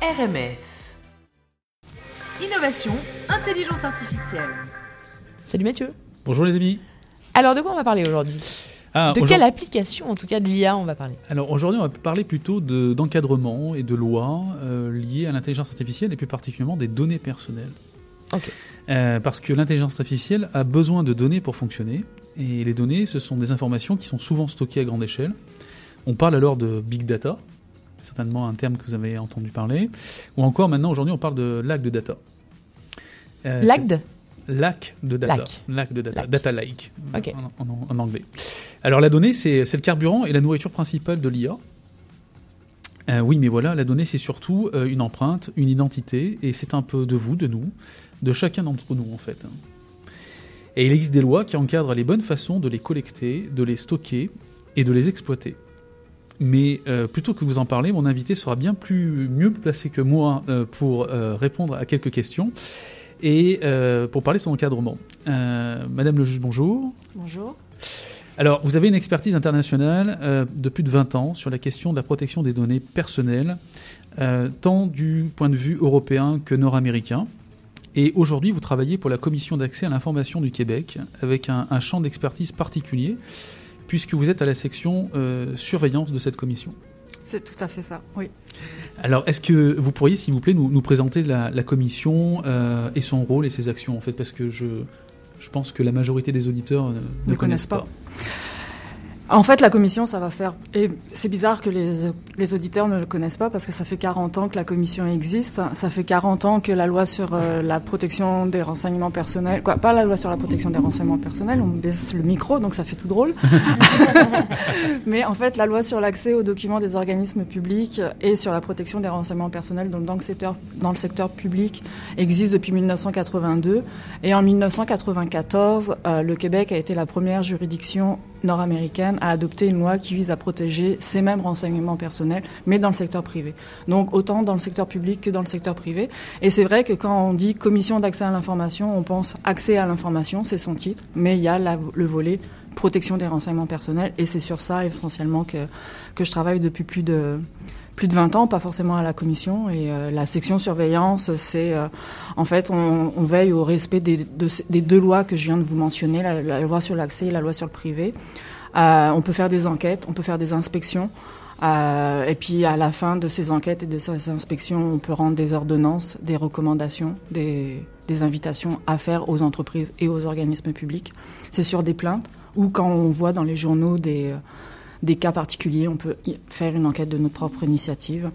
RMF. Innovation, intelligence artificielle. Salut Mathieu. Bonjour les amis. Alors de quoi on va parler aujourd'hui? Ah, De quelle application, en tout cas de l'IA, on va parler? Alors aujourd'hui, on va parler plutôt de- d'encadrement et de lois euh, liées à l'intelligence artificielle et plus particulièrement des données personnelles. Ok. Euh, parce que l'intelligence artificielle a besoin de données pour fonctionner et les données, ce sont des informations qui sont souvent stockées à grande échelle. On parle alors de big data, certainement un terme que vous avez entendu parler, ou encore maintenant aujourd'hui, on parle de lac de data. Euh, L'ACD Lac de data. Lac. Lac de data. Lac. Data lake Ok. en, en- en anglais. Alors la donnée, c'est c'est le carburant et la nourriture principale de l'IA. Euh, oui, mais voilà, la donnée, c'est surtout euh, une empreinte, une identité, et c'est un peu de vous, de nous, de chacun d'entre nous, en fait. Et il existe des lois qui encadrent les bonnes façons de les collecter, de les stocker et de les exploiter. Mais euh, plutôt que vous en parler, mon invité sera bien plus mieux placé que moi euh, pour euh, répondre à quelques questions et pour parler de son encadrement. Madame le juge, bonjour. Bonjour. Alors, vous avez une expertise internationale de plus de 20 ans sur la question de la protection des données personnelles, tant du point de vue européen que nord-américain. Et aujourd'hui, vous travaillez pour la Commission d'accès à l'information du Québec, avec un, un champ d'expertise particulier, puisque vous êtes à la section euh, surveillance de cette commission. C'est tout à fait ça, oui. Alors, est-ce que vous pourriez, s'il vous plaît, nous, nous présenter la, la commission euh, et son rôle et ses actions, en fait, parce que je, je pense que la majorité des auditeurs euh, ne, Ne connaissent pas. En fait, la commission, ça va faire. Et c'est bizarre que les, les auditeurs ne le connaissent pas parce que ça fait 40 ans que la commission existe. Ça fait 40 ans que la loi sur euh, la protection des renseignements personnels. Quoi, pas la loi sur la protection des renseignements personnels, on baisse le micro, donc ça fait tout drôle. Mais en fait, la loi sur l'accès aux documents des organismes publics et sur la protection des renseignements personnels donc dans, le secteur, dans le secteur public existe depuis 1982. Et en 1994, euh, le Québec a été la première juridiction nord-américaine à adopter une loi qui vise à protéger ces mêmes renseignements personnels, mais dans le secteur privé. Donc autant dans le secteur public que dans le secteur privé. Et c'est vrai que quand on dit commission d'accès à l'information, on pense accès à l'information, c'est son titre, mais il y a le volet protection des renseignements personnels, et c'est sur ça essentiellement que je travaille depuis plus de plus de 20 ans, pas forcément à la commission. Et euh, la section surveillance, c'est euh, en fait, on, on veille au respect des, des deux lois que je viens de vous mentionner, la, la loi sur l'accès et la loi sur le privé. Euh, on peut faire des enquêtes, on peut faire des inspections. euh, et puis à la fin de ces enquêtes et de ces inspections, on peut rendre des ordonnances, des recommandations, des, des invitations à faire aux entreprises et aux organismes publics. C'est sur des plaintes ou quand on voit dans les journaux des, des cas particuliers, on peut faire une enquête de notre propre initiative.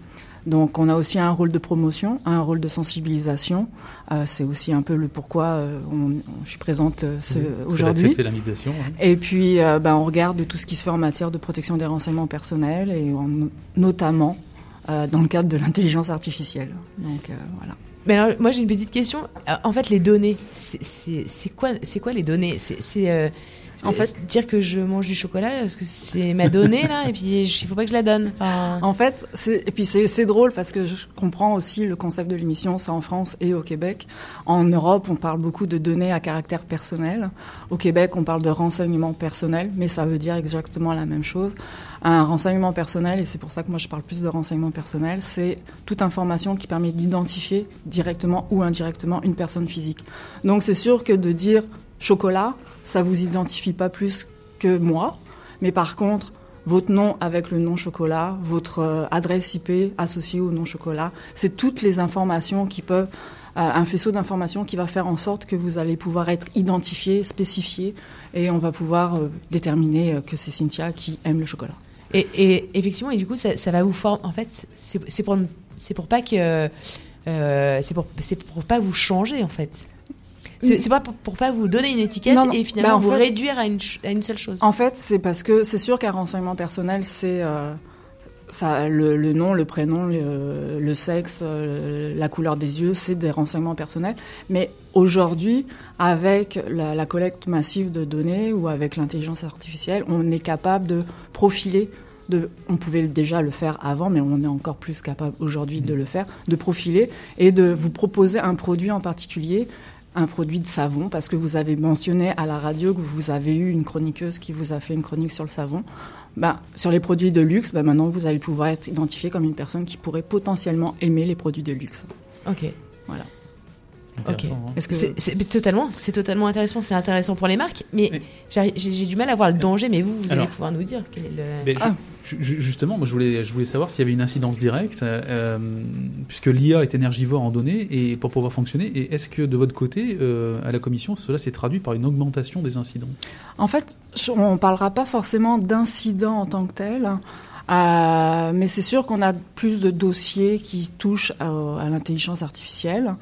Donc on a aussi un rôle de promotion, un rôle de sensibilisation. Euh, c'est aussi un peu le pourquoi euh, on- je suis présente euh, aujourd'hui. accepté l'invitation. hein. Et puis, euh, ben, on regarde tout ce qui se fait en matière de protection des renseignements personnels et en- notamment euh, dans le cadre de l'intelligence artificielle. Donc euh, voilà. Mais alors, moi j'ai une petite question. En fait, les données, c'est- quoi, c'est quoi les données? C'est euh, En fait- dire que je mange du chocolat parce que c'est ma donnée là, et puis il faut pas que je la donne. Enfin, En fait, c'est- et puis c'est drôle parce que je comprends aussi le concept de l'émission, c'est en France et au Québec. En Europe, on parle beaucoup de données à caractère personnel. Au Québec, on parle de renseignements personnels, mais ça veut dire exactement la même chose. Un renseignement personnel, et c'est pour ça que moi je parle plus de renseignement personnel, c'est toute information qui permet d'identifier directement ou indirectement une personne physique. Donc c'est sûr que de dire chocolat, ça vous identifie pas plus que moi, mais par contre, votre nom avec le nom chocolat, votre euh, adresse IP associée au nom chocolat, c'est toutes les informations qui peuvent, euh, un faisceau d'informations qui va faire en sorte que vous allez pouvoir être identifié, spécifié, et on va pouvoir euh, déterminer que c'est Cynthia qui aime le chocolat. et, effectivement, et du coup, ça, va vous former. En fait, c'est pour pour pas que c'est pour pour pas vous changer en fait. C'est c'est pas pour, pour pas vous donner une étiquette Non, non. et finalement Bah, en vous fait- réduire à une, ch- à une seule chose. En fait, c'est parce que c'est sûr qu'un renseignement personnel, c'est euh, ça, le, le nom, le prénom, le, le sexe, euh, la couleur des yeux, c'est des renseignements personnels. Mais aujourd'hui, avec la, la collecte massive de données ou avec l'intelligence artificielle, on est capable de profiler. De, on pouvait déjà le faire avant, mais on est encore plus capable aujourd'hui de le faire, de profiler et de vous proposer un produit en particulier un produit de savon parce que vous avez mentionné à la radio que vous avez eu une chroniqueuse qui vous a fait une chronique sur le savon. Ben, sur les produits de luxe, ben maintenant vous allez pouvoir être identifié comme une personne qui pourrait potentiellement aimer les produits de luxe. Ok. Voilà. Hein. Que C'est totalement, c'est totalement intéressant. C'est intéressant pour les marques, mais j'ai du mal à voir le danger. Mais vous, vous allez pouvoir nous dire quel est le. Mais Ah. ju- ju- justement, moi je voulais, je voulais savoir s'il y avait une incidence directe, euh, puisque l'IA est énergivore en données et pour pouvoir fonctionner. Et est-ce que de votre côté, euh, à la commission, cela s'est traduit par une augmentation des incidents? En fait, on ne parlera pas forcément d'incidents en tant que tel, euh, mais c'est sûr qu'on a plus de dossiers qui touchent à, à l'intelligence artificielle.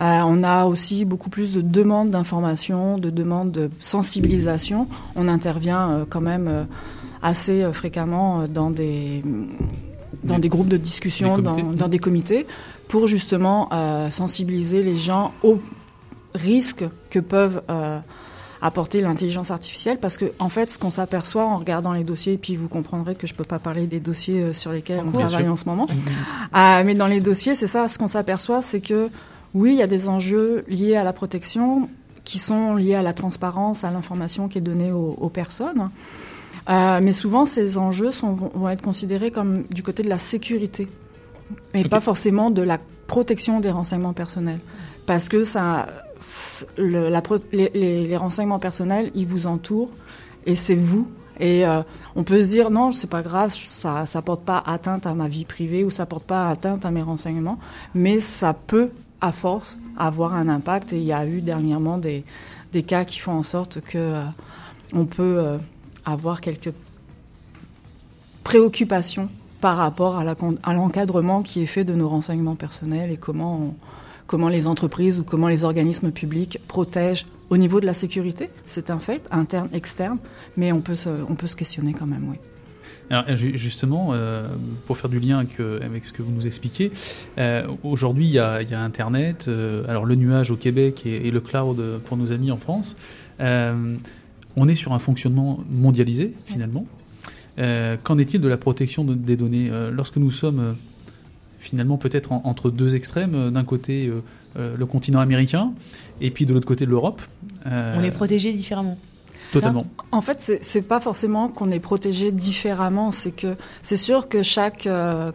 Euh, on a aussi beaucoup plus de demandes d'informations, de demandes de sensibilisation. On intervient euh, quand même euh, assez fréquemment dans des dans Des- des groupes de discussion, des dans, dans des comités, pour justement euh, sensibiliser les gens aux risques que peuvent euh, apporter l'intelligence artificielle. Parce que en fait ce qu'on s'aperçoit en regardant les dossiers et puis vous comprendrez que je peux pas parler des dossiers sur lesquels on Bien travaille sûr. en ce moment. Ah, mais dans les dossiers c'est ça. Ce qu'on s'aperçoit c'est que oui il y a des enjeux liés à la protection qui sont liés à la transparence à l'information qui est donnée aux, aux personnes. Euh, mais souvent ces enjeux sont, vont, vont être considérés comme du côté de la sécurité et pas forcément de la protection des renseignements personnels. Parce que ça, c- le- la pro- les, les- les renseignements personnels, ils vous entourent et c'est vous. Et euh, on peut se dire non, c'est pas grave, ça, ça porte pas atteinte à ma vie privée ou ça porte pas atteinte à mes renseignements, mais ça peut, à force, avoir un impact. Et il y a eu dernièrement des, des cas qui font en sorte que euh, peut euh, avoir quelques préoccupations par rapport à l'encadrement qui est fait de nos renseignements personnels et comment comment les entreprises ou comment les organismes publics protègent au niveau de la sécurité. C'est un fait, interne, externe, mais on peut se, on peut se questionner quand même, oui. Alors ju- justement, euh, pour faire du lien avec, avec ce que vous nous expliquez, euh, aujourd'hui il y a, il y a Internet, euh, alors le nuage au Québec et, et le cloud pour nos amis en France. On est sur un fonctionnement mondialisé finalement. Qu'en est-il de la protection de- des données? Lorsque nous sommes finalement peut-être en- entre deux extrêmes, d'un côté le continent américain et puis de l'autre côté l'Europe, On les protégeait différemment. Totalement. En fait, c'est- pas forcément qu'on est protégé différemment. C'est que c'est sûr que chaque, euh,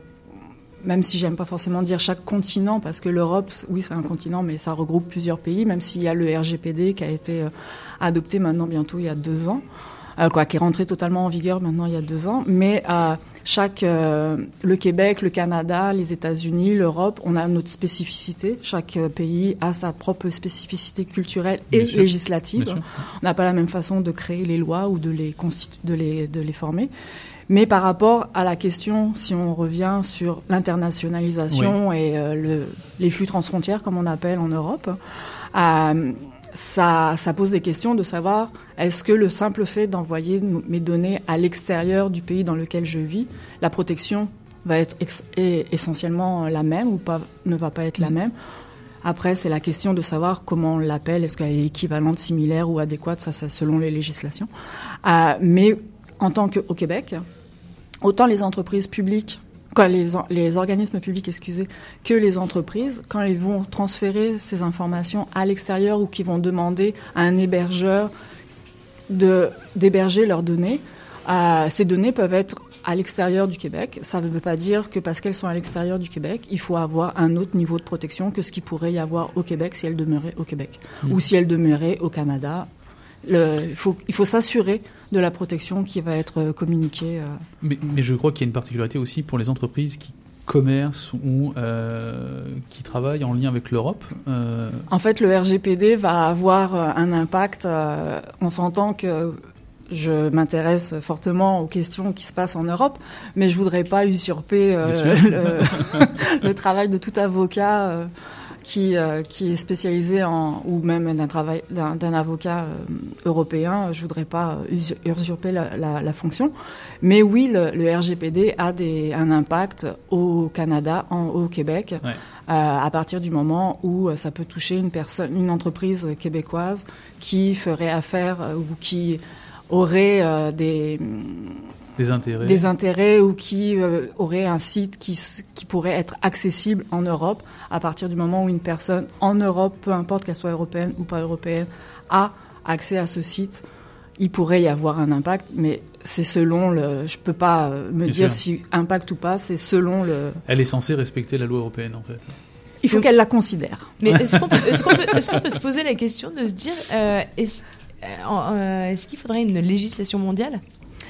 même si j'aime pas forcément dire chaque continent, parce que l'Europe, oui, c'est un continent, mais ça regroupe plusieurs pays. Même s'il y a le RGPD qui a été euh, adopté maintenant bientôt il y a deux ans, quoi, qui est rentré totalement en vigueur maintenant il y a deux ans. Mais euh, chaque, euh, le Québec, le Canada, les États-Unis, l'Europe, on a notre spécificité. Chaque euh, pays a sa propre spécificité culturelle et Bien législative. Bien. On n'a pas la même façon de créer les lois ou de les, de les, de les former. Mais par rapport à la question, si on revient sur l'internationalisation et euh, le, les flux transfrontières, comme on appelle en Europe, euh, ça, ça pose des questions de savoir est-ce que le simple fait d'envoyer mes données à l'extérieur du pays dans lequel je vis, la protection va être essentiellement la même ou pas, ne va pas être la même? Après, c'est la question de savoir comment on l'appelle. Est-ce qu'elle est équivalente, similaire ou adéquate Ça, selon les législations. Euh, mais en tant qu'au Québec, autant les entreprises publiques, quoi, les, organismes publics, excusez, que les entreprises, quand ils vont transférer ces informations à l'extérieur ou qu'ils vont demander à un hébergeur de d'héberger leurs données, euh, ces données peuvent être à l'extérieur du Québec. Ça ne veut pas dire que parce qu'elles sont à l'extérieur du Québec, il faut avoir un autre niveau de protection que ce qu'il pourrait y avoir au Québec si elles demeuraient au Québec ou si elles demeuraient au Canada. Le- il faut, il faut s'assurer de la protection qui va être euh, communiquée. euh. Mais, mais je crois qu'il y a une particularité aussi pour les entreprises qui commercent ou euh, qui travaillent en lien avec l'Europe. Euh, En fait, le RGPD va avoir un impact. euh, on s'entend que je m'intéresse fortement aux questions qui se passent en Europe, mais je voudrais pas usurper le, le travail de tout avocat qui, euh, qui est spécialisé en ou même d'un travail d'un avocat euh, européen. Je voudrais pas usu- usurper la, la- la fonction, mais oui, le, le RGPD a des, un impact au Canada, en, au Québec. Ouais. Euh, à partir du moment où ça peut toucher une personne, une entreprise québécoise qui ferait affaire ou qui aurait euh, des des intérêts, des intérêts ou qui euh, aurait un site qui, qui pourrait être accessible en Europe à partir du moment où une personne en Europe, peu importe qu'elle soit européenne ou pas européenne, a accès à ce site, il pourrait y avoir un impact, mais c'est selon le. Je peux pas euh, me Bien dire sûr. si impact ou pas, c'est selon le. Elle est censée respecter la loi européenne en fait. Il faut qu'elle la considère. Mais est-ce qu'on peut, se poser la question de se dire euh, est-ce, euh, euh, est-ce qu'il faudrait une législation mondiale?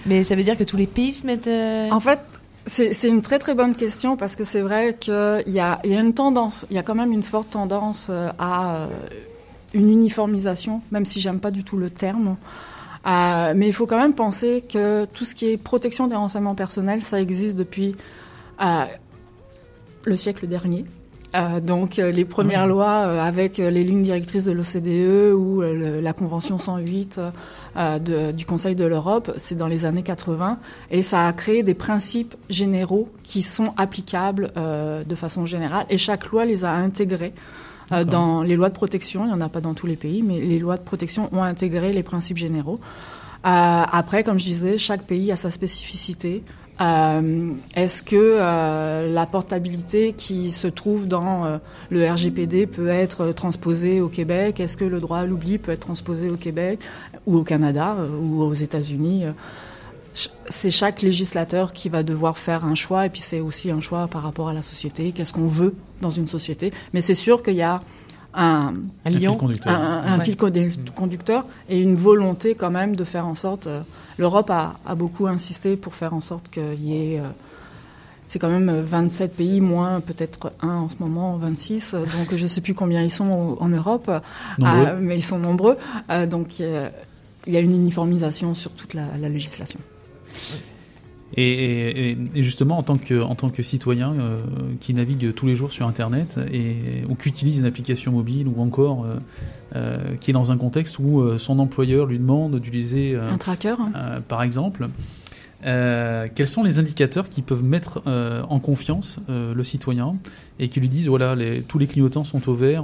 Mais ça veut dire que tous les pays se mettent. euh, En fait, c'est une très très bonne question parce que c'est vrai qu'il y a, y a une tendance, il y a quand même une forte tendance euh, à euh, une uniformisation, même si j'aime pas du tout le terme. Mais il faut quand même penser que tout ce qui est protection des renseignements personnels, ça existe depuis le siècle dernier. Euh, donc euh, les premières Oui. lois euh, avec les lignes directrices de l'OCDE ou le- la Convention 108 euh, de- du Conseil de l'Europe, c'est dans les années 80, et ça a créé des principes généraux qui sont applicables de façon générale, et chaque loi les a intégrés. dans les lois de protection, il n'y en a pas dans tous les pays, mais les lois de protection ont intégré les principes généraux. Après, comme je disais, chaque pays a sa spécificité. Euh, Est-ce que euh, la portabilité qui se trouve dans euh, le RGPD peut être transposée au Québec? Est-ce que le droit à l'oubli peut être transposé au Québec ou au Canada ou aux États-Unis? C'est chaque législateur qui va devoir faire un choix et puis c'est aussi un choix par rapport à la société. Qu'est-ce qu'on veut dans une société? Mais c'est sûr qu'il y a un, un Un fil conducteur. un, un Ouais. fil condu- conducteur et une volonté quand même de faire en sorte. euh, L'Europe a, a beaucoup insisté pour faire en sorte qu'il y ait. euh, c'est quand même 27 pays, moins peut-être un en ce moment, 26. euh, Donc je ne sais plus combien ils sont en Europe, euh, mais ils sont nombreux. Euh, donc euh, il y a une uniformisation sur toute la, la législation. Et, et- et justement, en tant que, en tant que citoyen euh, qui navigue tous les jours sur Internet et, ou qui utilise une application mobile ou encore euh, euh, qui est dans un contexte où son employeur lui demande d'utiliser, Un tracker hein. par exemple, quels sont les indicateurs qui peuvent mettre en confiance le citoyen et qui lui disent voilà, les, tous les clignotants sont au vert,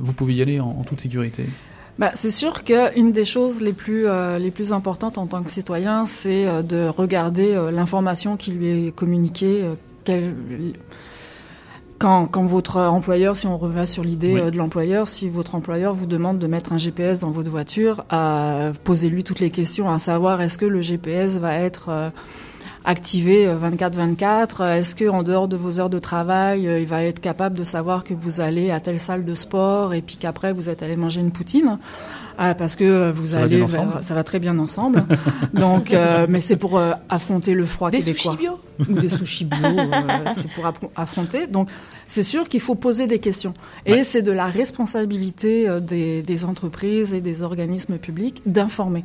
vous pouvez y aller en, en toute sécurité? Bah, c'est sûr qu'une des choses les plus, euh, les plus importantes en tant que citoyen, c'est euh, de regarder euh, l'information qui lui est communiquée. euh, quand, quand votre employeur, si on revient sur l'idée Oui. euh, de l'employeur, si votre employeur vous demande de mettre un GPS dans votre voiture, euh, posez-lui toutes les questions à savoir est-ce que le GPS va être euh, activé 24-24 Est-ce que en dehors de vos heures de travail, euh, il va être capable de savoir que vous allez à telle salle de sport et puis qu'après vous êtes allé manger une poutine? Ah, parce que euh, vous Ça va allez vers- ensemble. ça va très bien ensemble. Donc, euh, mais c'est pour euh, affronter le froid Des québécois sushis bio. ou des sushis bio. euh, c'est pour affronter. Donc, c'est sûr qu'il faut poser des questions. Et Ouais. c'est de la responsabilité euh, des, des entreprises et des organismes publics d'informer.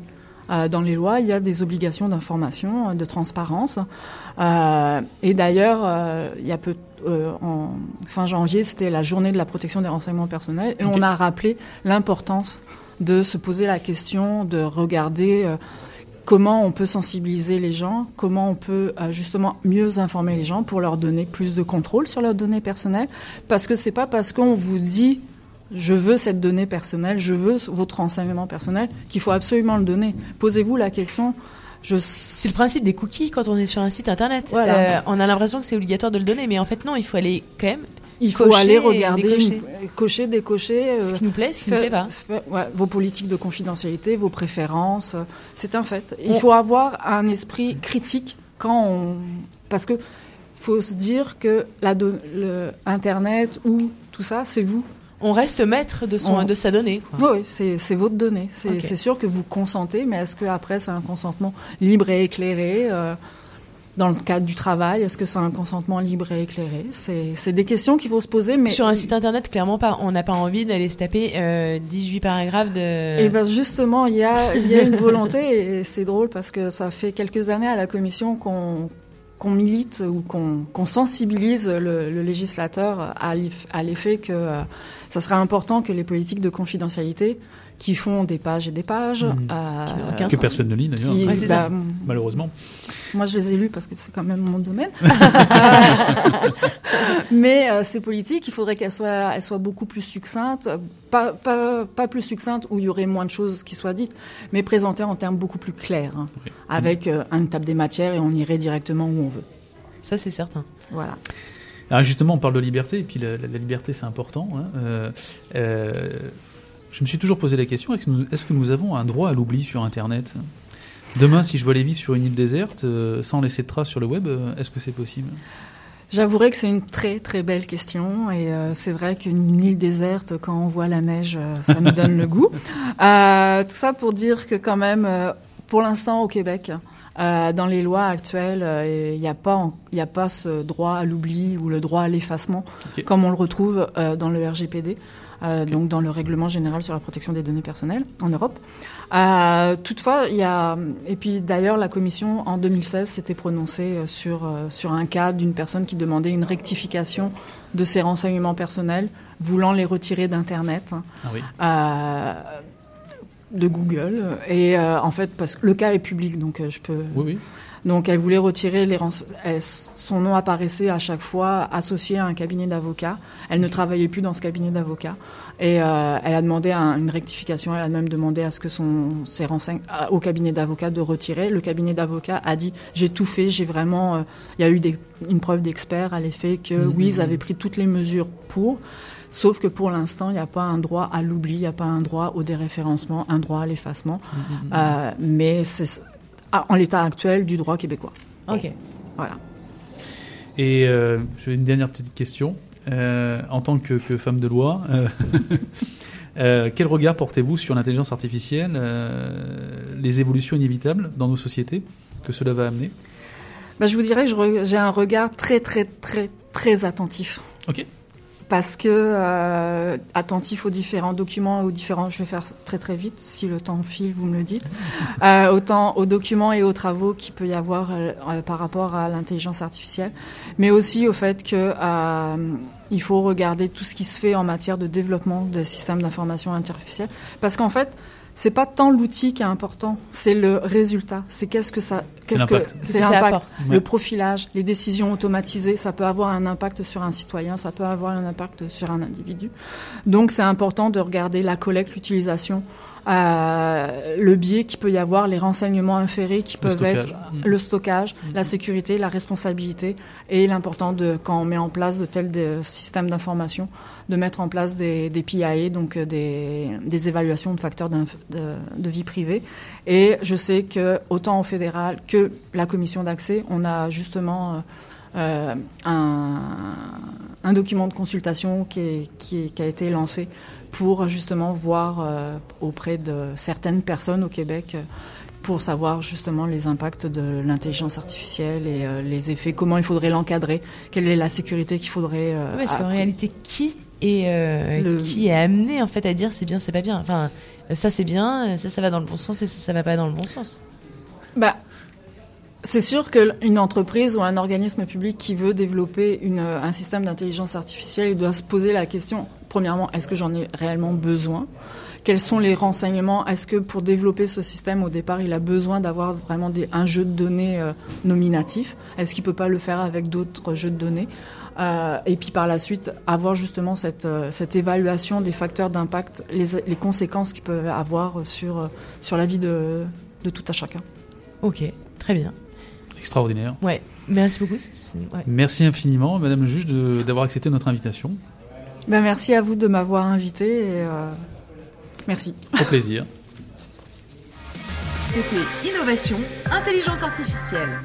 Euh, dans les lois, il y a des obligations d'information, euh, de transparence. Euh, et d'ailleurs, il y a peu, en fin janvier, c'était la journée de la protection des renseignements personnels, et on a rappelé l'importance de se poser la question, de regarder comment on peut sensibiliser les gens, comment on peut justement mieux informer les gens pour leur donner plus de contrôle sur leurs données personnelles, parce que c'est pas parce qu'on vous dit je veux cette donnée personnelle, je veux votre renseignement personnel qu'il faut absolument le donner. Posez-vous la question. Je C'est le principe des cookies quand on est sur un site internet. Voilà. Euh, on a l'impression que c'est obligatoire de le donner, mais en fait non, il faut aller quand même il faut cocher aller regarder, décocher. cocher, décocher. euh, ce qui nous plaît, ce qui ne plaît pas. fait- ouais, vos politiques de confidentialité, vos préférences, euh, c'est un fait. Il On- faut avoir un esprit critique quand on, parce que faut se dire que la don- le Internet ou tout ça, c'est vous. On reste maître de, son, On- de sa donnée. quoi. Oui, c'est c'est votre donnée. C'est sûr que vous consentez, mais est-ce que après c'est un consentement libre et éclairé euh, dans le cadre du travail? Est-ce que c'est un consentement libre et éclairé? C'est c'est des questions qu'il faut se poser, mais Sur un site internet, clairement pas. On n'a pas envie d'aller se taper euh, 18 paragraphes de. Et ben justement, il y a, il y a une volonté, et c'est drôle parce que ça fait quelques années à la Commission qu'on qu'on milite ou qu'on sensibilise le, législateur à l'effet que euh, ça serait important que les politiques de confidentialité qui font des pages et des pages. Mhm. euh, Que personne ne lit d'ailleurs, qui- Ouais, c'est bah, malheureusement. moi, je les ai lus parce que c'est quand même mon domaine. Mais euh, ces politiques, il faudrait qu'elles soient, elles soient beaucoup plus succinctes, pas, pas, pas plus succinctes où il y aurait moins de choses qui soient dites, mais présentées en termes beaucoup plus clairs, hein, Oui. avec euh, une table des matières et on irait directement où on veut. Ça, c'est certain. Voilà. Alors justement, on parle de liberté, et puis la, la- la liberté, c'est important. hein. Euh, euh, je me suis toujours posé la question, est-ce que, nous, est-ce que nous avons un droit à l'oubli sur Internet? Demain, si je veux aller vivre sur une île déserte, euh, sans laisser de traces sur le web, euh, est-ce que c'est possible? J'avouerai que c'est une très très belle question et euh, c'est vrai qu'une île déserte, quand on voit la neige, ça nous donne le goût. Tout ça pour dire que quand même, pour l'instant au Québec, euh, dans les lois actuelles, euh, il n'y a pas en- il n'y a pas ce droit à l'oubli ou le droit à l'effacement comme on le retrouve euh, dans le RGPD. Euh, donc dans le règlement général sur la protection des données personnelles en Europe. Euh, toutefois, il y a et puis d'ailleurs la commission en 2016 s'était prononcée euh, sur sur un cas d'une personne qui demandait une rectification de ses renseignements personnels, voulant les retirer d'internet. hein, Ah oui. euh, de Google et euh, en fait parce que le cas est public donc je peux Oui, oui. Donc elle voulait retirer les elle- son nom apparaissait à chaque fois associé à un cabinet d'avocats. Elle ne travaillait plus dans ce cabinet d'avocats et euh, elle a demandé un- une rectification. Elle a même demandé à ce que son ses renseignements au cabinet d'avocats de retirer. Le cabinet d'avocats a dit j'ai tout fait, j'ai vraiment. euh, Il y a eu des- une preuve d'expert à l'effet que oui ils avaient pris toutes les mesures pour. Sauf que pour l'instant, il n'y a pas un droit à l'oubli, il n'y a pas un droit au déréférencement, un droit à l'effacement. Euh, mais c'est ah, en l'état actuel du droit québécois. Ok. Voilà. Et euh, j'ai une dernière petite question. Euh, en tant que, que femme de loi, euh, euh, quel regard portez-vous sur l'intelligence artificielle, euh, les évolutions inévitables dans nos sociétés que cela va amener? Bah, je vous dirais que j'ai un regard très très très très attentif. Ok. Parce que euh, attentif aux différents documents, aux différents, je vais faire très très vite, si le temps file, vous me le dites, euh, autant aux documents et aux travaux qu'il peut y avoir euh, euh, par rapport à l'intelligence artificielle, mais aussi au fait que euh, il faut regarder tout ce qui se fait en matière de développement des systèmes d'information artificielle, parce qu'en fait, c'est pas tant l'outil qui est important, c'est le résultat. C'est qu'est-ce que ça, qu'est-ce que c'est l'impact, le profilage, les décisions automatisées, ça peut avoir un impact sur un citoyen, ça peut avoir un impact sur un individu. Donc c'est important de regarder la collecte, l'utilisation, euh, le biais qu'il peut y avoir, les renseignements inférés qui peuvent stockage. être Mm. le stockage, Mhm. la sécurité, la responsabilité et l'important de quand on met en place de tels de- systèmes d'information de mettre en place des, des PIA, donc euh, des, des évaluations de facteurs de, de vie privée. Et je sais que autant au fédéral que la commission d'accès, on a justement euh, euh, un, un document de consultation qui, est- qui, est- qui a été lancé pour justement voir euh, auprès de certaines personnes au Québec euh, pour savoir justement les impacts de l'intelligence artificielle et euh, les effets, comment il faudrait l'encadrer, quelle est la sécurité qu'il faudrait. euh, Ouais, parce qu'en réalité, qui est, euh, Le- qui est amené en fait à dire c'est bien, c'est pas bien Enfin, ça c'est bien, ça ça va dans le bon sens et ça ça va pas dans le bon sens. Bah, c'est sûr qu'une entreprise ou un organisme public qui veut développer une, un système d'intelligence artificielle, il doit se poser la question, premièrement, est-ce que j'en ai réellement besoin? Quels sont les renseignements? Est-ce que pour développer ce système, au départ, il a besoin d'avoir vraiment des, un jeu de données euh, nominatif? Est-ce qu'il peut pas le faire avec d'autres jeux de données? Euh, et puis par la suite, avoir justement cette, euh, cette évaluation des facteurs d'impact, les, les conséquences qu'ils peuvent avoir sur, sur la vie de, de tout à chacun. Ok, très bien. Extraordinaire. Ouais, merci beaucoup. ouais. Merci infiniment, Madame le juge, de- d'avoir accepté notre invitation. Ben, merci à vous de m'avoir invité et euh, merci. Au plaisir. C'était Innovation, Intelligence Artificielle.